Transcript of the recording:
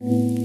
Mm-hmm.